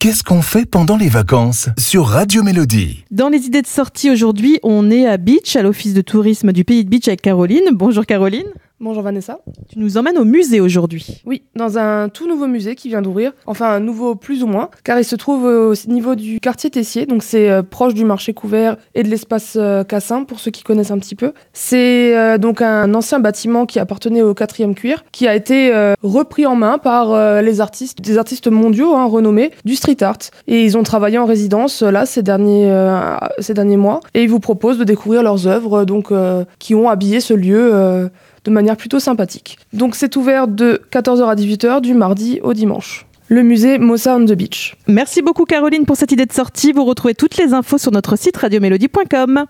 Qu'est-ce qu'on fait pendant les vacances sur Radio Mélodie? Dans les idées de sortie aujourd'hui, on est à Beach, à l'office de tourisme du pays de Beach avec Caroline. Bonjour Caroline. Bonjour Vanessa. Tu nous emmènes au musée aujourd'hui. Oui, dans un tout nouveau musée qui vient d'ouvrir, enfin un nouveau plus ou moins, car il se trouve au niveau du quartier Tessier, donc c'est euh, proche du marché couvert et de l'espace euh, Cassin pour ceux qui connaissent un petit peu. C'est euh, donc un ancien bâtiment qui appartenait au 4e cuir, qui a été repris en main par les artistes, des artistes mondiaux hein, renommés du street art. Et ils ont travaillé en résidence là ces derniers, ces derniers mois, et ils vous proposent de découvrir leurs œuvres donc, qui ont habillé ce lieu de manière plutôt sympathique. Donc c'est ouvert de 14h à 18h du mardi au dimanche. Le musée Mossa on the Beach. Merci beaucoup Caroline pour cette idée de sortie. Vous retrouvez toutes les infos sur notre site radiomélodie.com.